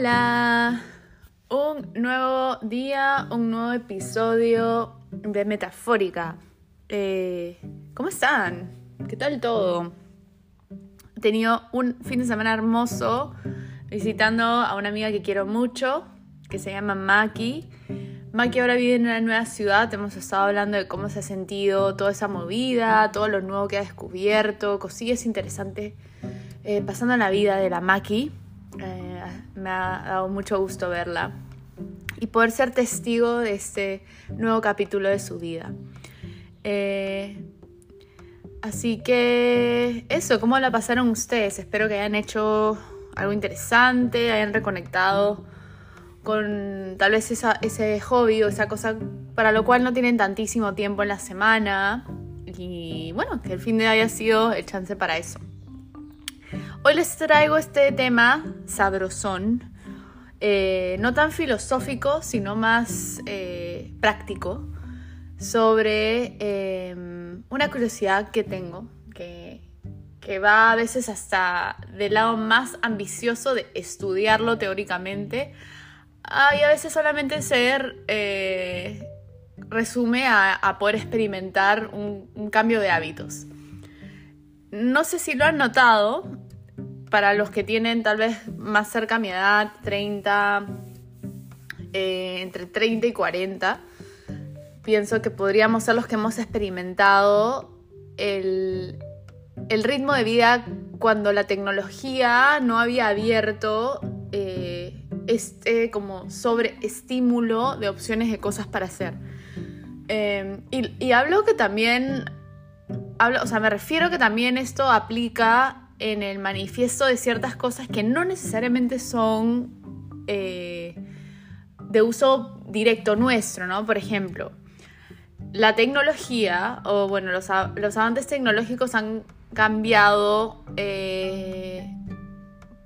Hola, un nuevo día, un nuevo episodio de Metafórica. Eh, ¿Cómo están? ¿Qué tal todo? He tenido un fin de semana hermoso visitando a una amiga que quiero mucho, que se llama Maki. Maki ahora vive en una nueva ciudad, hemos estado hablando de cómo se ha sentido toda esa movida, todo lo nuevo que ha descubierto, cosillas interesantes eh, pasando en la vida de la Maki. Eh, me ha dado mucho gusto verla y poder ser testigo de este nuevo capítulo de su vida. Eh, así que eso, ¿cómo la pasaron ustedes? Espero que hayan hecho algo interesante, hayan reconectado con tal vez ese hobby o esa cosa para lo cual no tienen tantísimo tiempo en la semana y bueno, que el fin de haya sido el chance para eso. Hoy les traigo este tema sabrosón, eh, no tan filosófico, sino más eh, práctico, sobre em, una curiosidad que tengo, que, que va a veces hasta del lado más ambicioso de estudiarlo teóricamente y a veces solamente ser eh, resume a, poder experimentar un, cambio de hábitos. No sé si lo han notado, para los que tienen tal vez más cerca mi edad, 30, eh, entre 30 y 40, pienso que podríamos ser los que hemos experimentado el, el ritmo de vida cuando la tecnología no había abierto eh, este como sobreestímulo de opciones de cosas para hacer. Em, y, hablo que también, hablo, o sea, me refiero que también esto aplica en el manifiesto de ciertas cosas que no necesariamente son eh, de uso directo nuestro, ¿no? Por ejemplo, la tecnología, o bueno, los, avances tecnológicos han cambiado eh,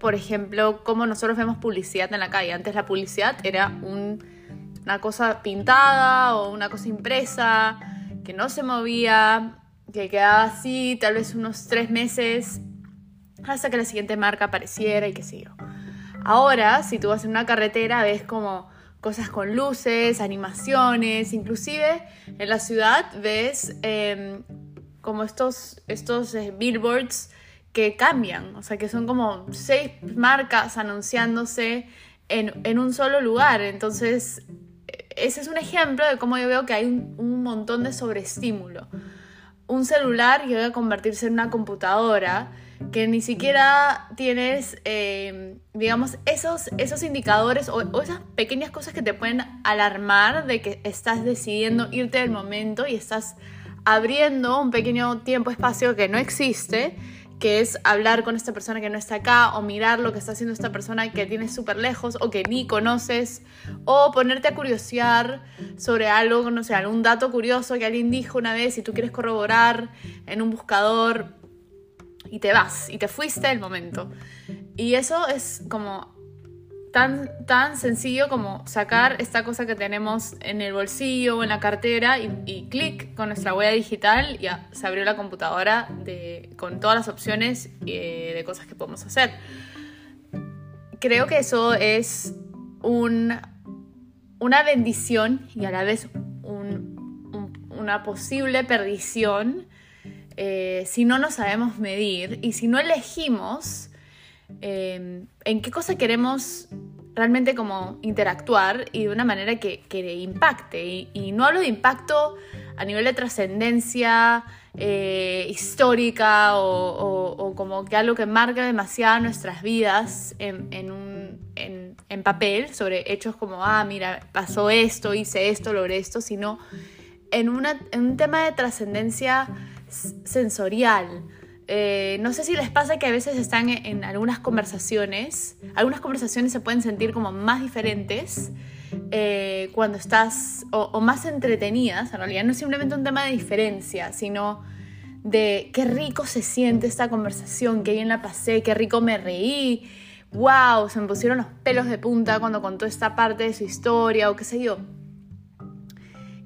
por ejemplo, cómo nosotros vemos publicidad en la calle. Antes la publicidad era una cosa pintada o una cosa impresa que no se movía, que quedaba así tal vez unos tres meses hasta que la siguiente marca apareciera y qué sé. Ahora, si tú vas en una carretera, ves como cosas con luces, animaciones, inclusive en la ciudad ves em, como estos, estos eh, billboards que cambian, o sea, que son como seis marcas anunciándose en, un solo lugar. Entonces, ese es un ejemplo de cómo yo veo que hay un, montón de sobreestímulo. Un celular llega a convertirse en una computadora que ni siquiera tienes, eh, digamos, esos, esos indicadores o, esas pequeñas cosas que te pueden alarmar de que estás decidiendo irte del momento y estás abriendo un pequeño tiempo-espacio que no existe que es hablar con esta persona que no está acá o mirar lo que está haciendo esta persona que tienes súper lejos o que ni conoces o ponerte a curiosear sobre algo, no sé, algún dato curioso que alguien dijo una vez y tú quieres corroborar en un buscador y te vas y te fuiste el momento. Y eso es como tan, tan sencillo como sacar esta cosa que tenemos en el bolsillo o en la cartera y, clic con nuestra huella digital y se abrió la computadora con todas las opciones eh, de cosas que podemos hacer. Creo que eso es un, una bendición y a la vez una posible perdición eh, si no nos sabemos medir y si no elegimos eh, en qué cosa queremos realmente como interactuar y de una manera que, impacte. Y, no hablo de impacto a nivel de trascendencia eh, histórica o, como que algo que marca demasiado nuestras vidas en, papel sobre hechos como, ah, mira, pasó esto, hice esto, logré esto, sino en un tema de trascendencia sensorial. Eh, no sé si les pasa que a veces están en, algunas conversaciones, algunas conversaciones se pueden sentir como más diferentes eh, cuando estás, o, más entretenidas, en realidad no es simplemente un tema de diferencia, sino de qué rico se siente esta conversación, qué bien la pasé, qué rico me reí, wow, se me pusieron los pelos de punta cuando contó esta parte de su historia o qué sé yo.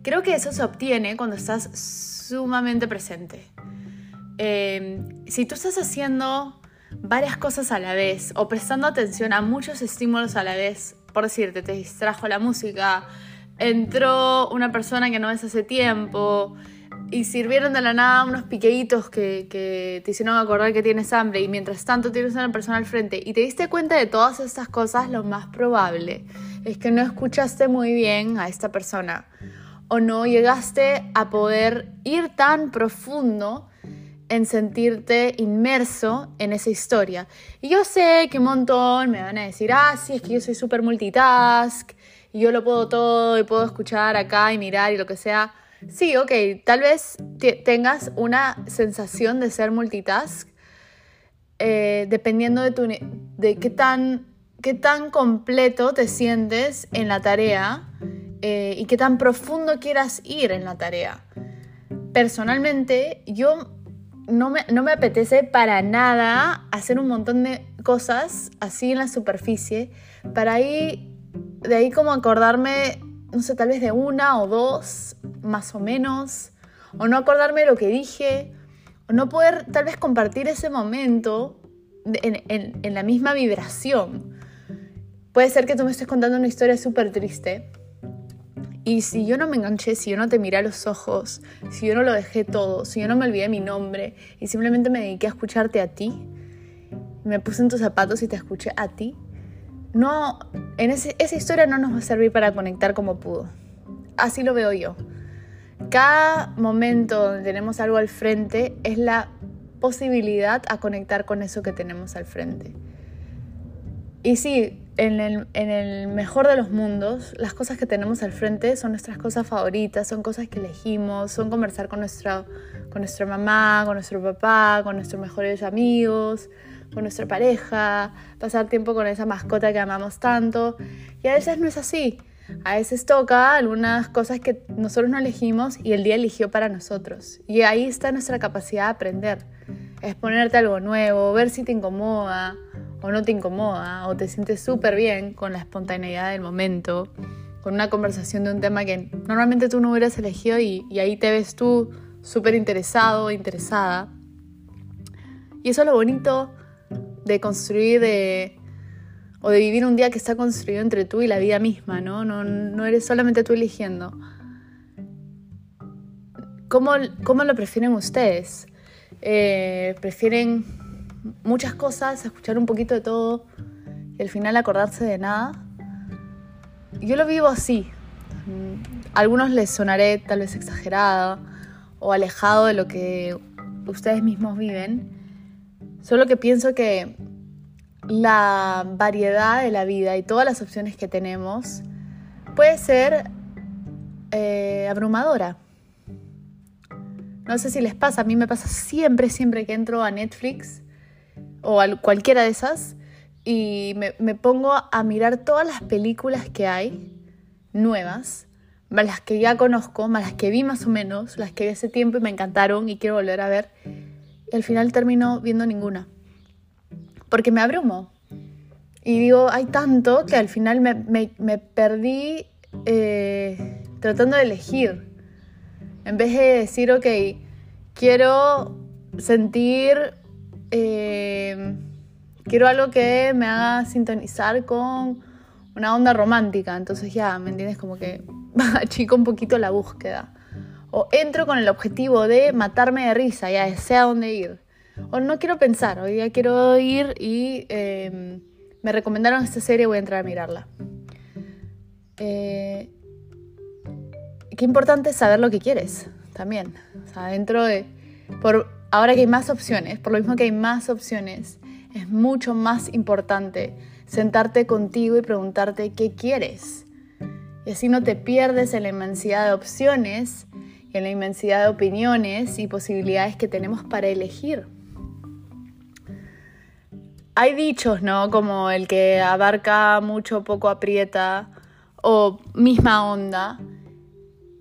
Creo que eso se obtiene cuando estás sumamente presente. Em, si tú estás haciendo varias cosas a la vez o prestando atención a muchos estímulos a la vez. Por decirte, te distrajo la música, entró una persona que no ves hace tiempo y sirvieron de la nada unos piqueitos que, que, te hicieron acordar que tienes hambre y mientras tanto tienes a una persona al frente y te diste cuenta de todas estas cosas, lo más probable es que no escuchaste muy bien a esta persona o no llegaste a poder ir tan profundo en sentirte inmerso en esa historia. Y yo sé que un montón me van a decir, ah, sí, es que yo soy súper multitask y yo lo puedo todo y puedo escuchar acá y mirar y lo que sea. Sí, ok, tal vez tengas una sensación de ser multitask eh, dependiendo de, tu, de qué, tan, qué tan completo te sientes en la tarea eh, y qué tan profundo quieras ir en la tarea. Personalmente, yo no me, no me apetece para nada hacer un montón de cosas así en la superficie para ahí, de ahí como acordarme, no sé, tal vez de una o dos, más o menos, o no acordarme lo que dije, o no poder tal vez compartir ese momento en, en, en la misma vibración. Puede ser que tú me estés contando una historia súper triste y si yo no me enganché, si yo no te miré a los ojos, si yo no lo dejé todo, si yo no me olvidé mi nombre y simplemente me dediqué a escucharte a ti, me puse en tus zapatos y te escuché a ti, no, en esa historia no nos va a servir para conectar como pudo. Así lo veo yo. Cada momento donde tenemos algo al frente es la posibilidad a conectar con eso que tenemos al frente. Y sí, en el, mejor de los mundos, las cosas que tenemos al frente son nuestras cosas favoritas, son cosas que elegimos, son conversar con nuestra, con nuestra mamá, con nuestro papá, con nuestros mejores amigos, con nuestra pareja, pasar tiempo con esa mascota que amamos tanto. Y a veces no es así. A veces toca algunas cosas que nosotros no elegimos y el día eligió para nosotros. Y ahí está nuestra capacidad de aprender. Es ponerte algo nuevo, ver si te incomoda, o no te incomoda o te sientes súper bien con la espontaneidad del momento, con una conversación de un tema que normalmente tú no hubieras elegido y, ahí te ves tú súper interesado interesada. Y eso es lo bonito de construir de, o de vivir un día que está construido entre tú y la vida misma, ¿no? No, no eres solamente tú eligiendo. ¿Cómo, cómo lo prefieren ustedes? Eh, ¿Prefieren muchas cosas, escuchar un poquito de todo y al final acordarse de nada. Yo lo vivo así. A algunos les sonaré tal vez exagerada o alejado de lo que ustedes mismos viven. Solo que pienso que la variedad de la vida y todas las opciones que tenemos puede ser eh, abrumadora. No sé si les pasa, a mí me pasa siempre, siempre que entro a Netflix o cualquiera de esas y me, pongo a mirar todas las películas que hay nuevas, más las que ya conozco, más las que vi más o menos, las que vi hace tiempo y me encantaron y quiero volver a ver. Y al final termino viendo ninguna. Porque me abrumo. Y digo, hay tanto que al final me, perdí eh, tratando de elegir. En vez de decir, ok, quiero sentir eh, quiero algo que me haga sintonizar con una onda romántica. Entonces ya, ¿me entiendes? Como que achico un poquito la búsqueda. O entro con el objetivo de matarme de risa, ya sé dónde ir. O no quiero pensar, hoy día quiero ir y em, me recomendaron esta serie, voy a entrar a mirarla. Eh, qué importante es saber lo que quieres también. O sea, dentro de... Por, ahora que hay más opciones, por lo mismo que hay más opciones, es mucho más importante sentarte contigo y preguntarte qué quieres. Y así no te pierdes en la inmensidad de opciones y en la inmensidad de opiniones y posibilidades que tenemos para elegir. Hay dichos, ¿no? Como el que abarca mucho, poco aprieta, o misma onda.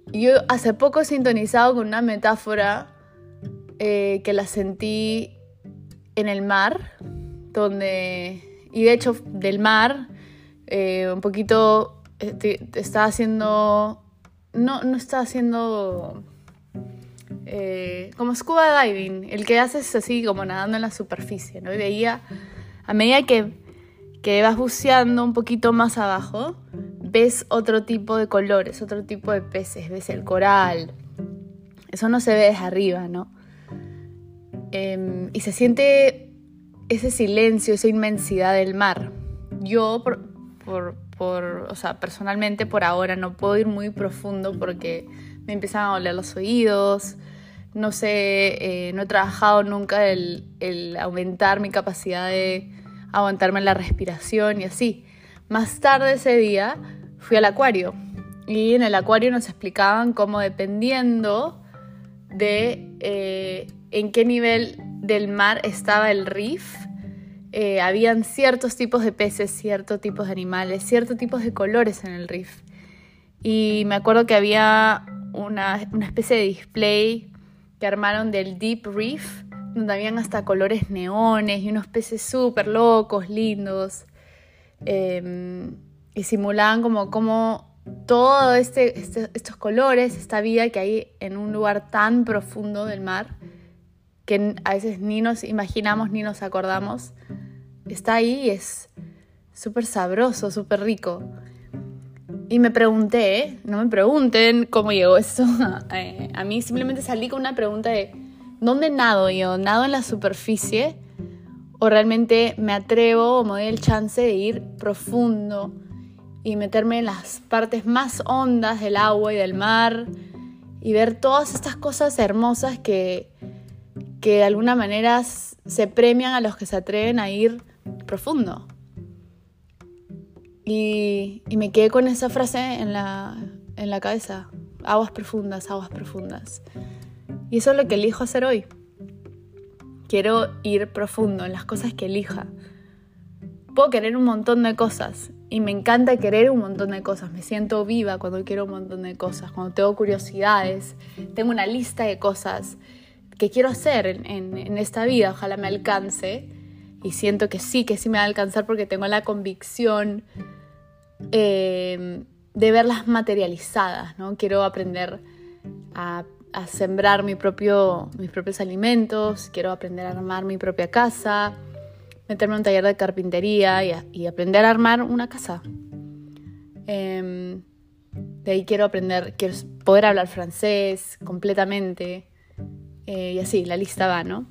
Yo hace poco he sintonizado con una metáfora eh, que la sentí en el mar, donde, y de hecho del mar, eh, un poquito este, está haciendo, no, no está haciendo eh, como scuba diving, el que haces así como nadando en la superficie, ¿no? Y veía, a medida que, que vas buceando un poquito más abajo, ves otro tipo de colores, otro tipo de peces, ves el coral. Eso no se ve desde arriba, ¿no? Em, y se siente ese silencio, esa inmensidad del mar. Yo, por, por, o sea, personalmente por ahora no puedo ir muy profundo porque me empiezan a doler los oídos. No sé, eh, no he trabajado nunca el, el aumentar mi capacidad de aguantarme la respiración y así. Más tarde ese día fui al acuario y en el acuario nos explicaban cómo dependiendo de eh, en qué nivel del mar estaba el reef, eh, habían ciertos tipos de peces, ciertos tipos de animales, ciertos tipos de colores en el reef. Y me acuerdo que había una, una especie de display que armaron del Deep Reef, donde habían hasta colores neones y unos peces súper locos, lindos. Em, y simulaban como, como todo este, este, estos colores, esta vida que hay en un lugar tan profundo del mar, que a veces ni nos imaginamos ni nos acordamos, está ahí y es súper sabroso, súper rico. Y me pregunté, no me pregunten cómo llegó esto eh, a mí, simplemente salí con una pregunta de, ¿dónde nado yo? ¿Nado en la superficie? ¿O realmente me atrevo o me doy el chance de ir profundo y meterme en las partes más hondas del agua y del mar y ver todas estas cosas hermosas que, que de alguna manera se premian a los que se atreven a ir profundo? Y, me quedé con esa frase en la, en la cabeza. Aguas profundas, aguas profundas. Y eso es lo que elijo hacer hoy. Quiero ir profundo en las cosas que elija. Puedo querer un montón de cosas y me encanta querer un montón de cosas. Me siento viva cuando quiero un montón de cosas, cuando tengo curiosidades. Tengo una lista de cosas que quiero hacer en, en esta vida. Ojalá me alcance. Y siento que sí, que sí me va a alcanzar porque tengo la convicción Em, de verlas materializadas, ¿no? Quiero aprender a, sembrar mi propio, mis propios alimentos, quiero aprender a armar mi propia casa, meterme en un taller de carpintería y, aprender a armar una casa. Em, de ahí quiero aprender, quiero poder hablar francés completamente. Eh, y así, la lista va, ¿no?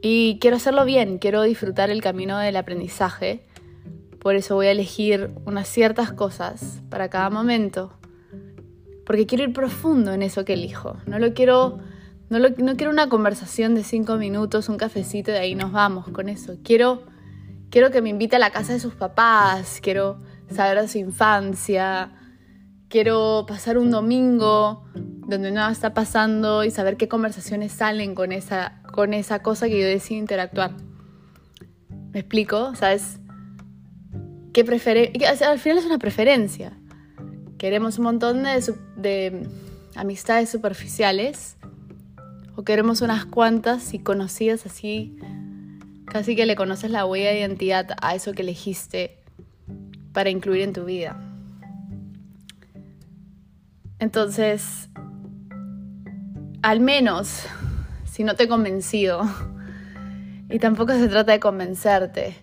Y quiero hacerlo bien, quiero disfrutar el camino del aprendizaje por eso voy a elegir unas ciertas cosas para cada momento. Porque quiero ir profundo en eso que elijo. No lo quiero. No, no quiero una conversación de cinco minutos, un cafecito y de ahí nos vamos con eso. Quiero, quiero que me invite a la casa de sus papás, quiero saber de su infancia, quiero pasar un domingo donde nada está pasando y saber qué conversaciones salen con esa, con esa cosa que yo decido interactuar. ¿Me explico? ¿Sabes? al final es una preferencia. Queremos un montón de, amistades superficiales o queremos unas cuantas y conocidas así, casi que le conoces la huella de identidad a eso que elegiste para incluir en tu vida. Entonces, al menos, si no te he convencido, y tampoco se trata de convencerte,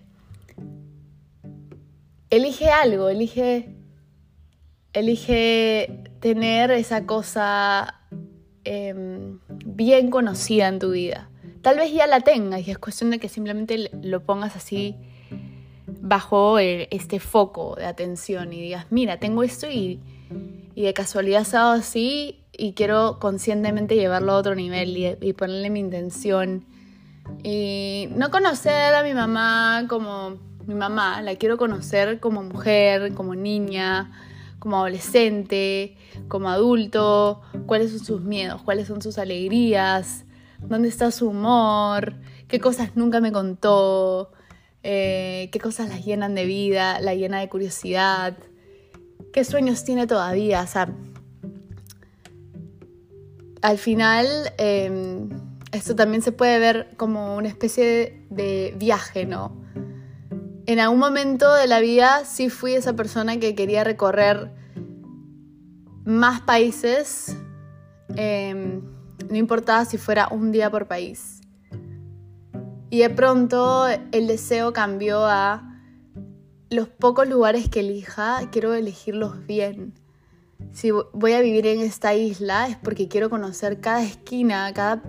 elige algo, elige, elige tener esa cosa em, bien conocida en tu vida. Tal vez ya la tengas y es cuestión de que simplemente lo pongas así bajo este foco de atención y digas, mira, tengo esto y, y de casualidad ha dado así y quiero conscientemente llevarlo a otro nivel y, ponerle mi intención. Y no conocer a mi mamá como mi mamá, la quiero conocer como mujer, como niña, como adolescente, como adulto, cuáles son sus miedos, cuáles son sus alegrías, dónde está su humor, qué cosas nunca me contó, eh, qué cosas la llenan de vida, la llena de curiosidad, qué sueños tiene todavía. O sea, al final em, esto también se puede ver como una especie de viaje, ¿no? en algún momento de la vida sí fui esa persona que quería recorrer más países Em, no importaba si fuera un día por país. Y de pronto el deseo cambió a los pocos lugares que elija, quiero elegirlos bien. Si voy a vivir en esta isla es porque quiero conocer cada esquina, cada,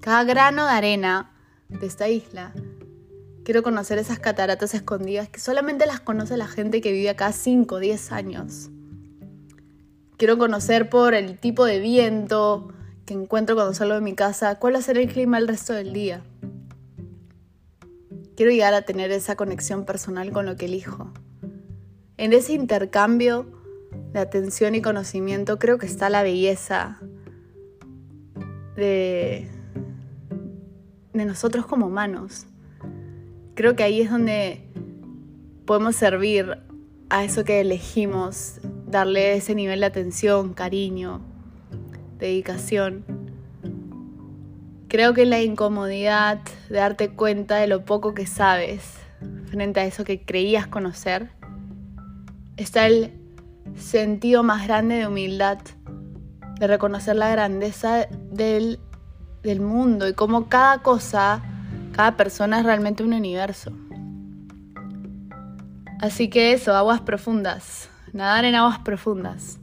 cada grano de arena de esta isla. Quiero conocer esas cataratas escondidas que solamente las conoce la gente que vive acá 5 o 10 años. Quiero conocer por el tipo de viento que encuentro cuando salgo de mi casa, cuál va a ser el clima el resto del día. Quiero llegar a tener esa conexión personal con lo que elijo. En ese intercambio de atención y conocimiento creo que está la belleza de, de nosotros como humanos. Creo que ahí es donde podemos servir a eso que elegimos, darle ese nivel de atención, cariño, dedicación. Creo que la incomodidad de darte cuenta de lo poco que sabes frente a eso que creías conocer, está el sentido más grande de humildad, de reconocer la grandeza del, del mundo y cómo cada cosa cada persona es realmente un universo. Así que eso, aguas profundas. Nadar en aguas profundas.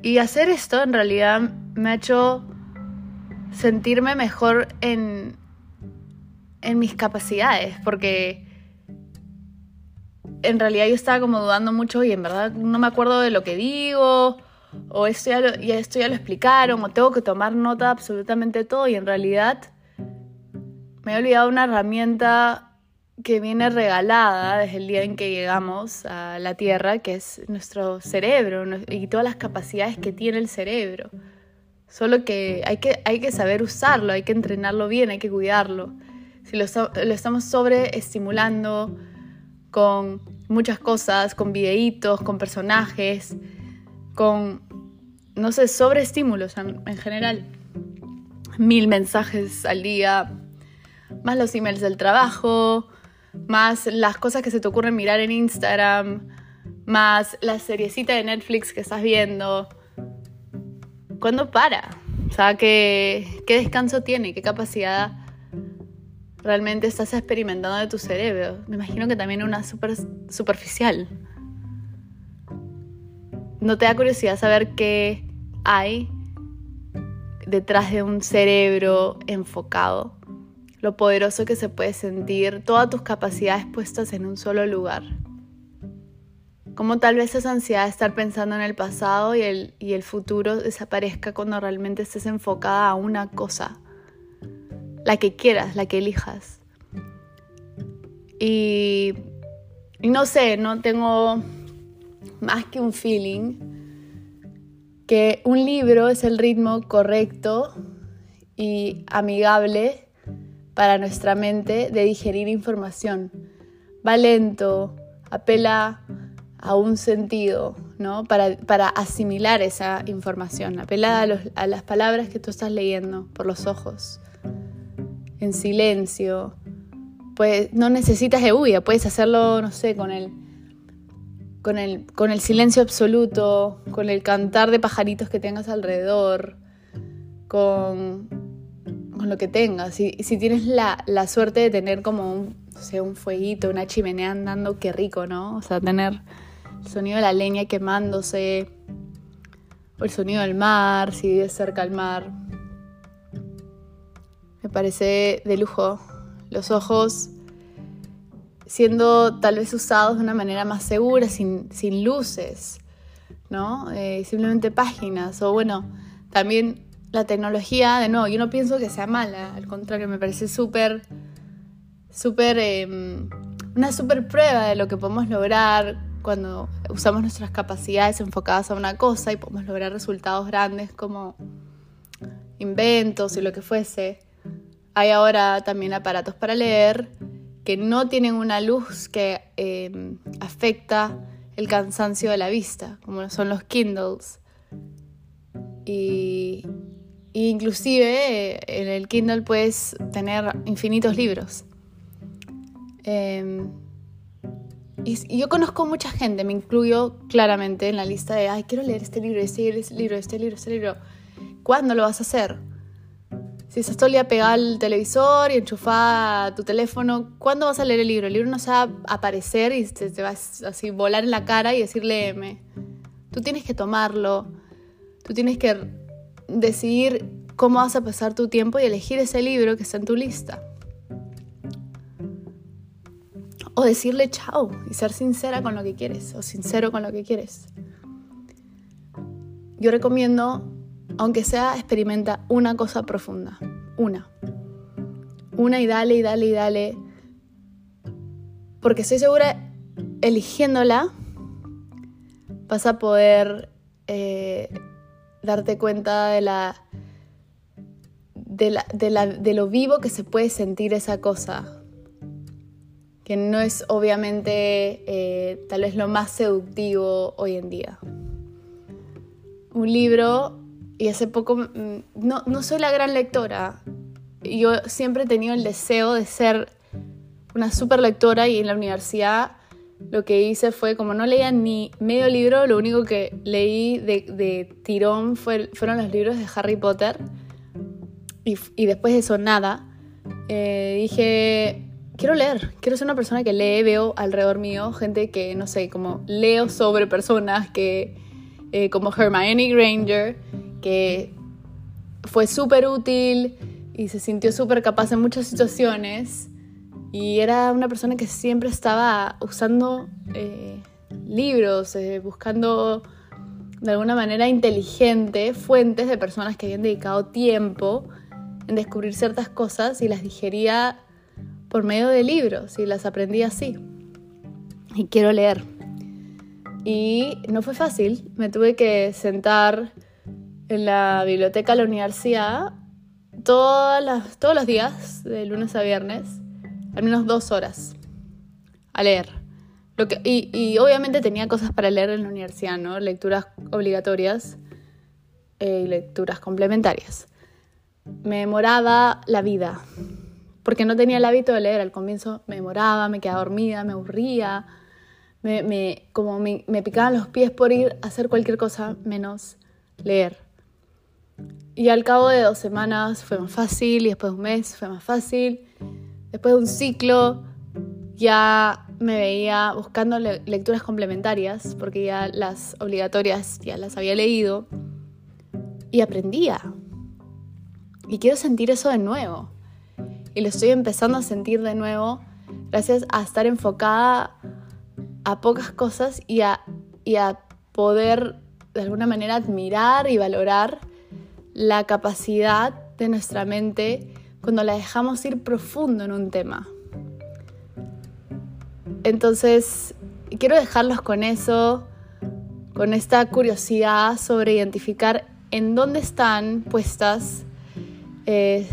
Y hacer esto en realidad me ha hecho sentirme mejor en, en mis capacidades, porque en realidad yo estaba como dudando mucho y en verdad no me acuerdo de lo que digo, o esto ya, lo, esto ya lo explicaron, o tengo que tomar nota de absolutamente todo y en realidad me he olvidado una herramienta que viene regalada desde el día en que llegamos a la Tierra, que es nuestro cerebro y todas las capacidades que tiene el cerebro. Solo que hay que, hay que saber usarlo, hay que entrenarlo bien, hay que cuidarlo. Si lo, lo estamos sobreestimulando con muchas cosas, con videitos, con personajes, con, no sé, sobreestímulos en, en general. Mil mensajes al día, más los emails del trabajo, más las cosas que se te ocurren mirar en Instagram, más la seriecita de Netflix que estás viendo. ¿Cuándo para? O ¿qué, qué descanso tiene? ¿Qué capacidad realmente estás experimentando de tu cerebro? Me imagino que también una super, superficial. ¿No te da curiosidad saber qué hay detrás de un cerebro enfocado? lo poderoso que se puede sentir todas tus capacidades puestas en un solo lugar. Como tal vez esa ansiedad de estar pensando en el pasado y el, y el futuro desaparezca cuando realmente estés enfocada a una cosa, la que quieras, la que elijas. Y, y no sé, no tengo más que un feeling que un libro es el ritmo correcto y amigable para nuestra mente de digerir información. Va lento, apela a un sentido, ¿no? Para, para asimilar esa información, apela a, las palabras que tú estás leyendo por los ojos, en silencio. Pues no necesitas bulla, puedes hacerlo, no sé, con el, con el, con el silencio absoluto, con el cantar de pajaritos que tengas alrededor, con con lo que tengas. Si, si tienes la, suerte de tener como un, un fueguito, una chimenea andando, qué rico, ¿no? O sea, tener el sonido de la leña quemándose, o el sonido del mar, si vives cerca al mar. Me parece de lujo. Los ojos siendo tal vez usados de una manera más segura, sin, sin luces, ¿no? Eh, simplemente páginas. O bueno, también la tecnología, de nuevo, yo no pienso que sea mala, al contrario, me parece súper, súper, em, una súper prueba de lo que podemos lograr cuando usamos nuestras capacidades enfocadas a una cosa y podemos lograr resultados grandes como inventos y lo que fuese. Hay ahora también aparatos para leer que no tienen una luz que em, afecta el cansancio de la vista, como son los Kindles. Y, inclusive en el Kindle puedes tener infinitos libros. Em, Y, yo conozco mucha gente, me incluyo claramente en la lista de, ay, quiero leer este libro, este, este libro, este libro, este libro. ¿Cuándo lo vas a hacer? Si estás todo el día pegado al televisor y enchufada tu teléfono, ¿cuándo vas a leer el libro? El libro no se va a aparecer y te, te va a así volar en la cara y decir, léeme. Tú tienes que tomarlo, tú tienes que decidir cómo vas a pasar tu tiempo y elegir ese libro que está en tu lista. O decirle chao y ser sincera con lo que quieres o sincero con lo que quieres. Yo recomiendo, aunque sea, experimenta una cosa profunda. Una. Una y dale y dale y dale. Porque estoy segura, eligiéndola, vas a poder eh, darte cuenta de la, de, la, de, la, de lo vivo que se puede sentir esa cosa que no es obviamente eh, tal vez lo más seductivo hoy en día. Un libro, y hace poco, mm, no, no soy la gran lectora, yo siempre he tenido el deseo de ser una super lectora y en la universidad lo que hice fue, como no leía ni medio libro, lo único que leí de, tirón fue, fueron los libros de Harry Potter y, y después de eso nada. Eh, dije, quiero leer, quiero ser una persona que lee, veo alrededor mío gente que, no sé, como leo sobre personas que, eh, como Hermione Granger, que fue súper útil y se sintió súper capaz en muchas situaciones. Y era una persona que siempre estaba usando eh, libros, eh, buscando de alguna manera inteligente fuentes de personas que habían dedicado tiempo en descubrir ciertas cosas y las digería por medio de libros y las aprendí así. Y quiero leer. Y no fue fácil, me tuve que sentar en la biblioteca de la universidad todos los días, de lunes a viernes, al menos dos horas, a leer. Lo que, y, y, obviamente tenía cosas para leer en la universidad, ¿no? Lecturas obligatorias eh, y lecturas complementarias. Me demoraba la vida, porque no tenía el hábito de leer. Al comienzo me demoraba, me quedaba dormida, me aburría, me, como me, me picaban los pies por ir a hacer cualquier cosa menos leer. Y al cabo de dos semanas fue más fácil y después de un mes fue más fácil. Después de un ciclo ya me veía buscando lecturas complementarias porque ya las obligatorias ya las había leído y aprendía. Y quiero sentir eso de nuevo y lo estoy empezando a sentir de nuevo gracias a estar enfocada a pocas cosas y a, y a poder de alguna manera admirar y valorar la capacidad de nuestra mente cuando la dejamos ir profundo en un tema. Entonces, quiero dejarlos con eso, con esta curiosidad sobre identificar en dónde están puestas eh,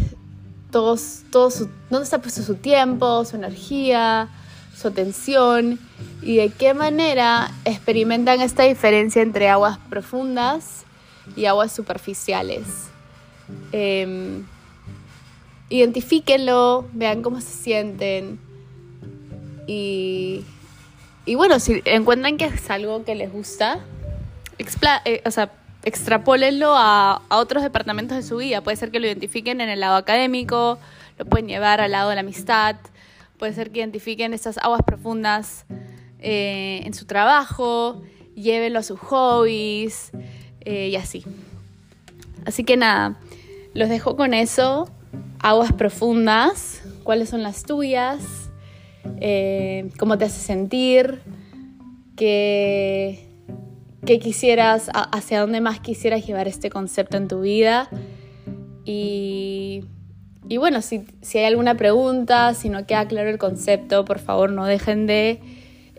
todos, todos dónde está puesto su tiempo, su energía, su atención y de qué manera experimentan esta diferencia entre aguas profundas y aguas superficiales. Eh, identifíquenlo, vean cómo se sienten y, y bueno, si encuentran que es algo que les gusta, eh, o sea, extrapólenlo a, otros departamentos de su vida. Puede ser que lo identifiquen en el lado académico, lo pueden llevar al lado de la amistad, puede ser que identifiquen estas aguas profundas eh, en su trabajo, llévenlo a sus hobbies eh, y así. Así que nada, los dejo con eso. Aguas profundas, cuáles son las tuyas, eh, cómo te hace sentir, que qué quisieras, hacia dónde más quisieras llevar este concepto en tu vida. Y, bueno, si, si, hay alguna pregunta, si no queda claro el concepto, por favor no dejen de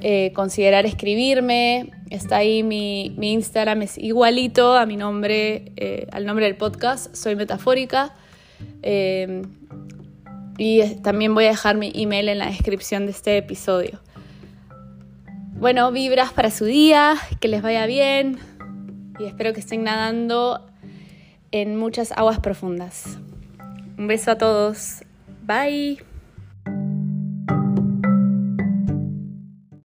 eh, considerar escribirme. Está ahí mi, mi, Instagram, es igualito a mi nombre, eh, al nombre del podcast, soy metafórica. Eh, y también voy a dejar mi email en la descripción de este episodio. Bueno, vibras para su día, que les vaya bien y espero que estén nadando en muchas aguas profundas. Un beso a todos. Bye.